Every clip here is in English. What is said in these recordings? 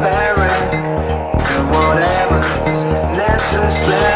berry. Do whatever's necessary.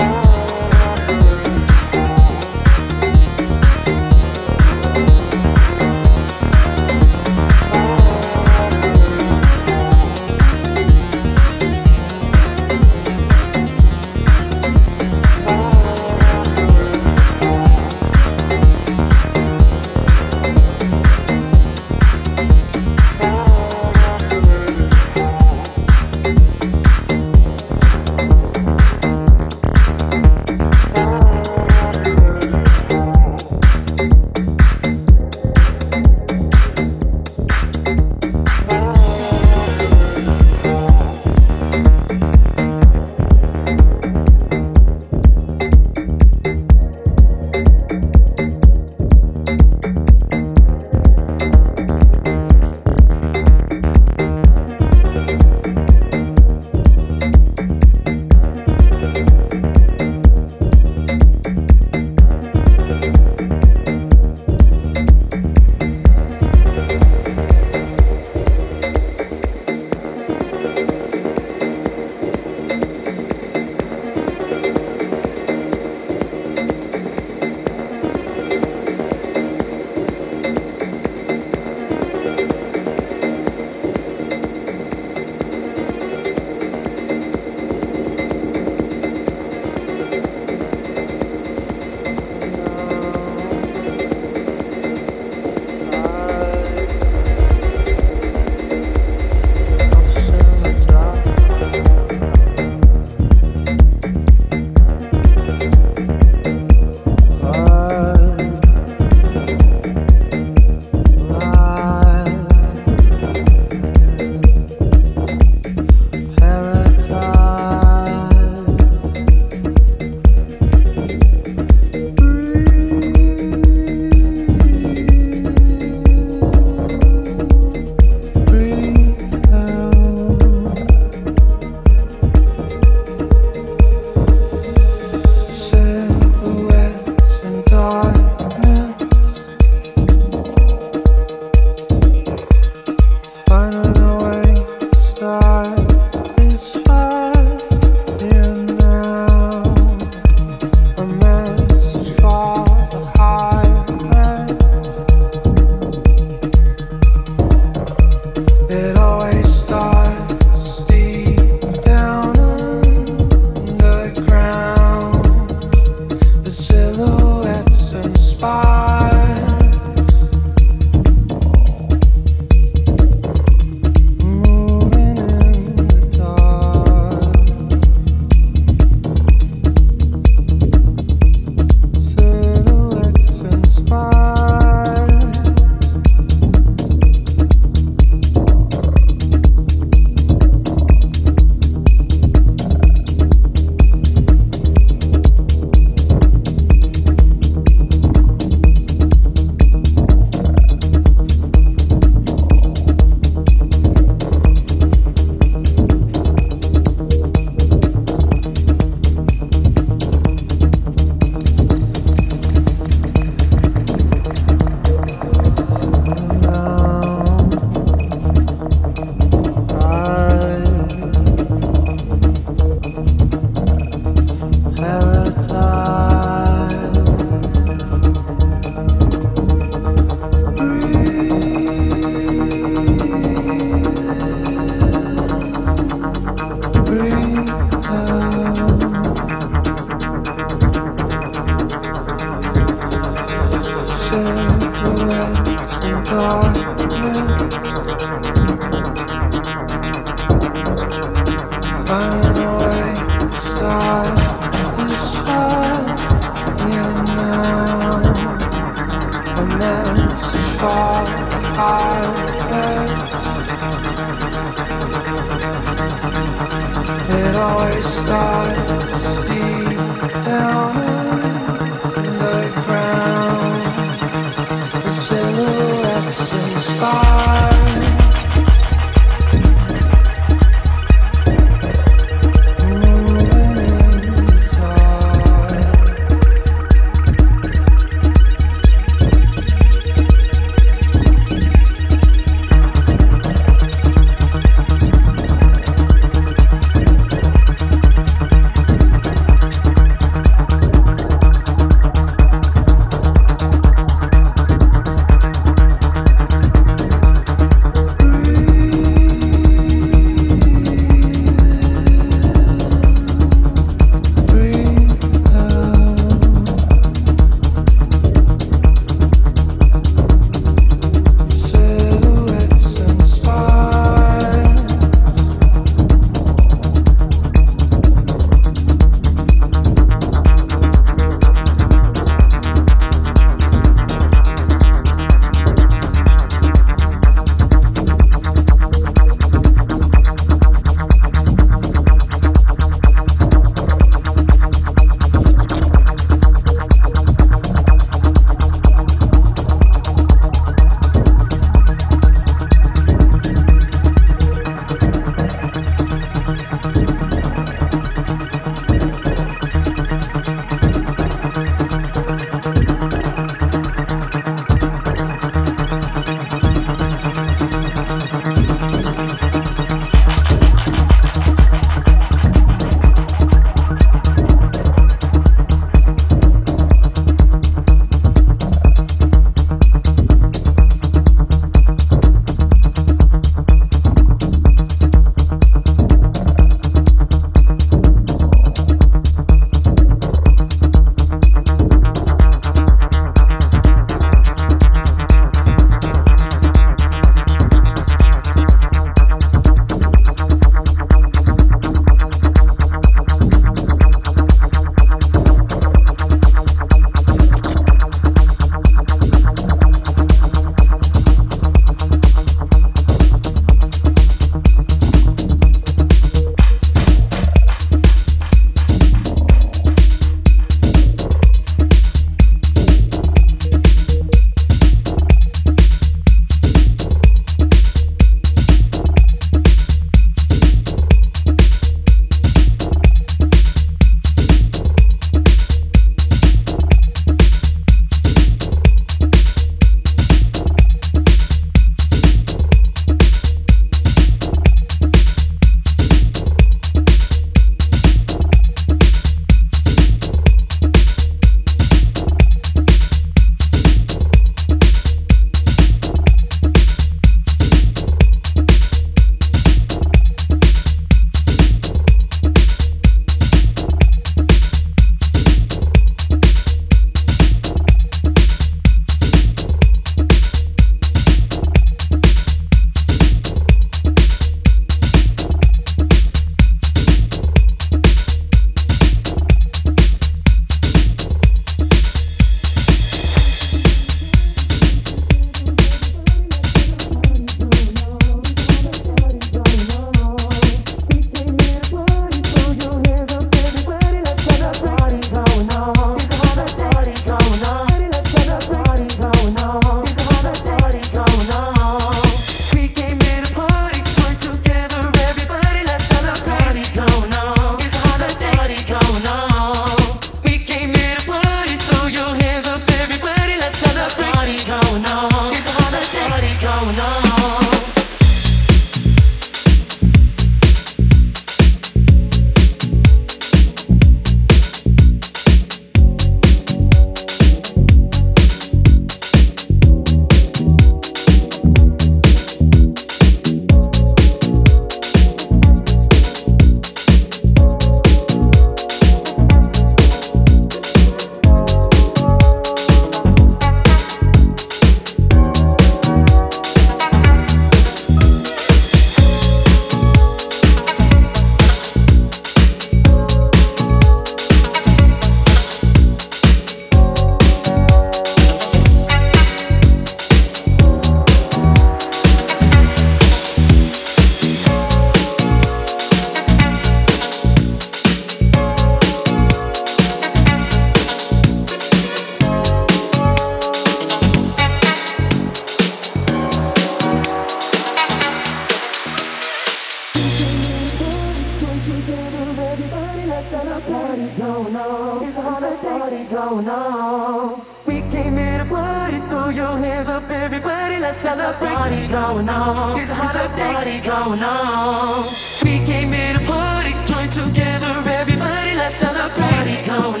Going on. We came here to party, throw your hands up, everybody, let's celebrate. Party going on. There's a holiday party going on. We came here to party, join together, everybody, let's celebrate. Party going on.